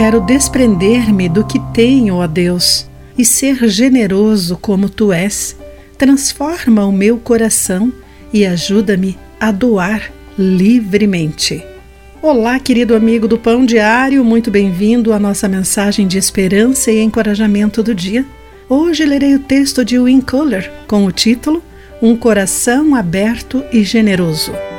Quero desprender-me do que tenho, ó Deus, e ser generoso como tu és. Transforma o meu coração e ajuda-me a doar livremente. Olá, querido amigo do Pão Diário, muito bem-vindo à nossa mensagem de esperança e encorajamento do dia. Hoje lerei o texto de Win Kohler com o título Um Coração Aberto e Generoso.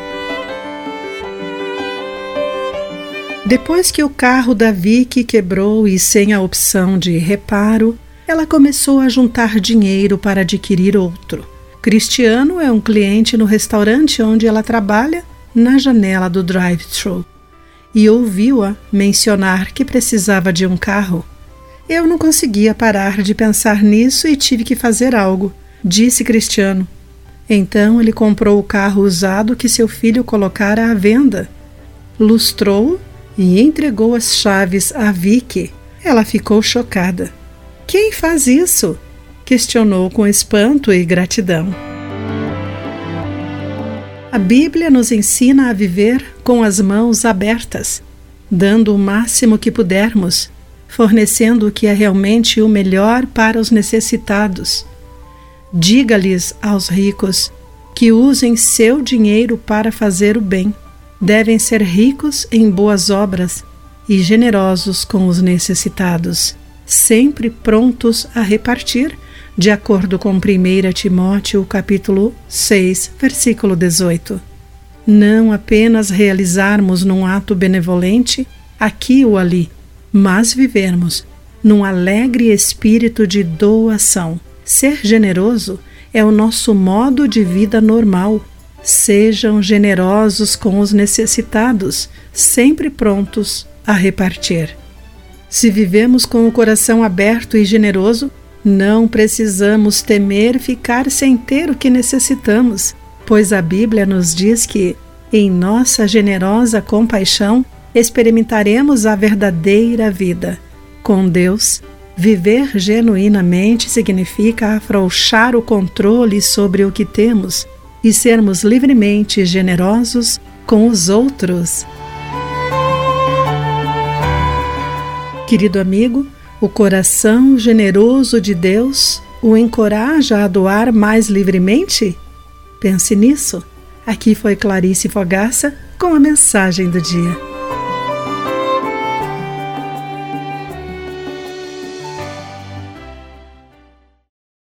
Depois que o carro da Vicky quebrou e sem a opção de reparo, ela começou a juntar dinheiro para adquirir outro. Cristiano é um cliente no restaurante onde ela trabalha, na janela do drive-thru, e ouviu-a mencionar que precisava de um carro. Eu não conseguia parar de pensar nisso e tive que fazer algo, disse Cristiano. Então ele comprou o carro usado que seu filho colocara à venda. Lustrou e entregou as chaves a Vicky. Ela ficou chocada. Quem faz isso? questionou com espanto e gratidão. A Bíblia nos ensina a viver com as mãos abertas, dando o máximo que pudermos, fornecendo o que é realmente o melhor para os necessitados. Diga-lhes aos ricos que usem seu dinheiro para fazer o bem devem ser ricos em boas obras e generosos com os necessitados, sempre prontos a repartir, de acordo com 1 Timóteo capítulo 6, versículo 18. Não apenas realizarmos num ato benevolente aqui ou ali, mas vivermos num alegre espírito de doação. Ser generoso é o nosso modo de vida normal Sejam generosos com os necessitados, sempre prontos a repartir. Se vivemos com o coração aberto e generoso, não precisamos temer ficar sem ter o que necessitamos, pois a Bíblia nos diz que, em nossa generosa compaixão, experimentaremos a verdadeira vida. Com Deus, viver genuinamente significa afrouxar o controle sobre o que temos e sermos livremente generosos com os outros. Querido amigo, o coração generoso de Deus o encoraja a doar mais livremente? Pense nisso. Aqui foi Clarice Fogaça com a mensagem do dia.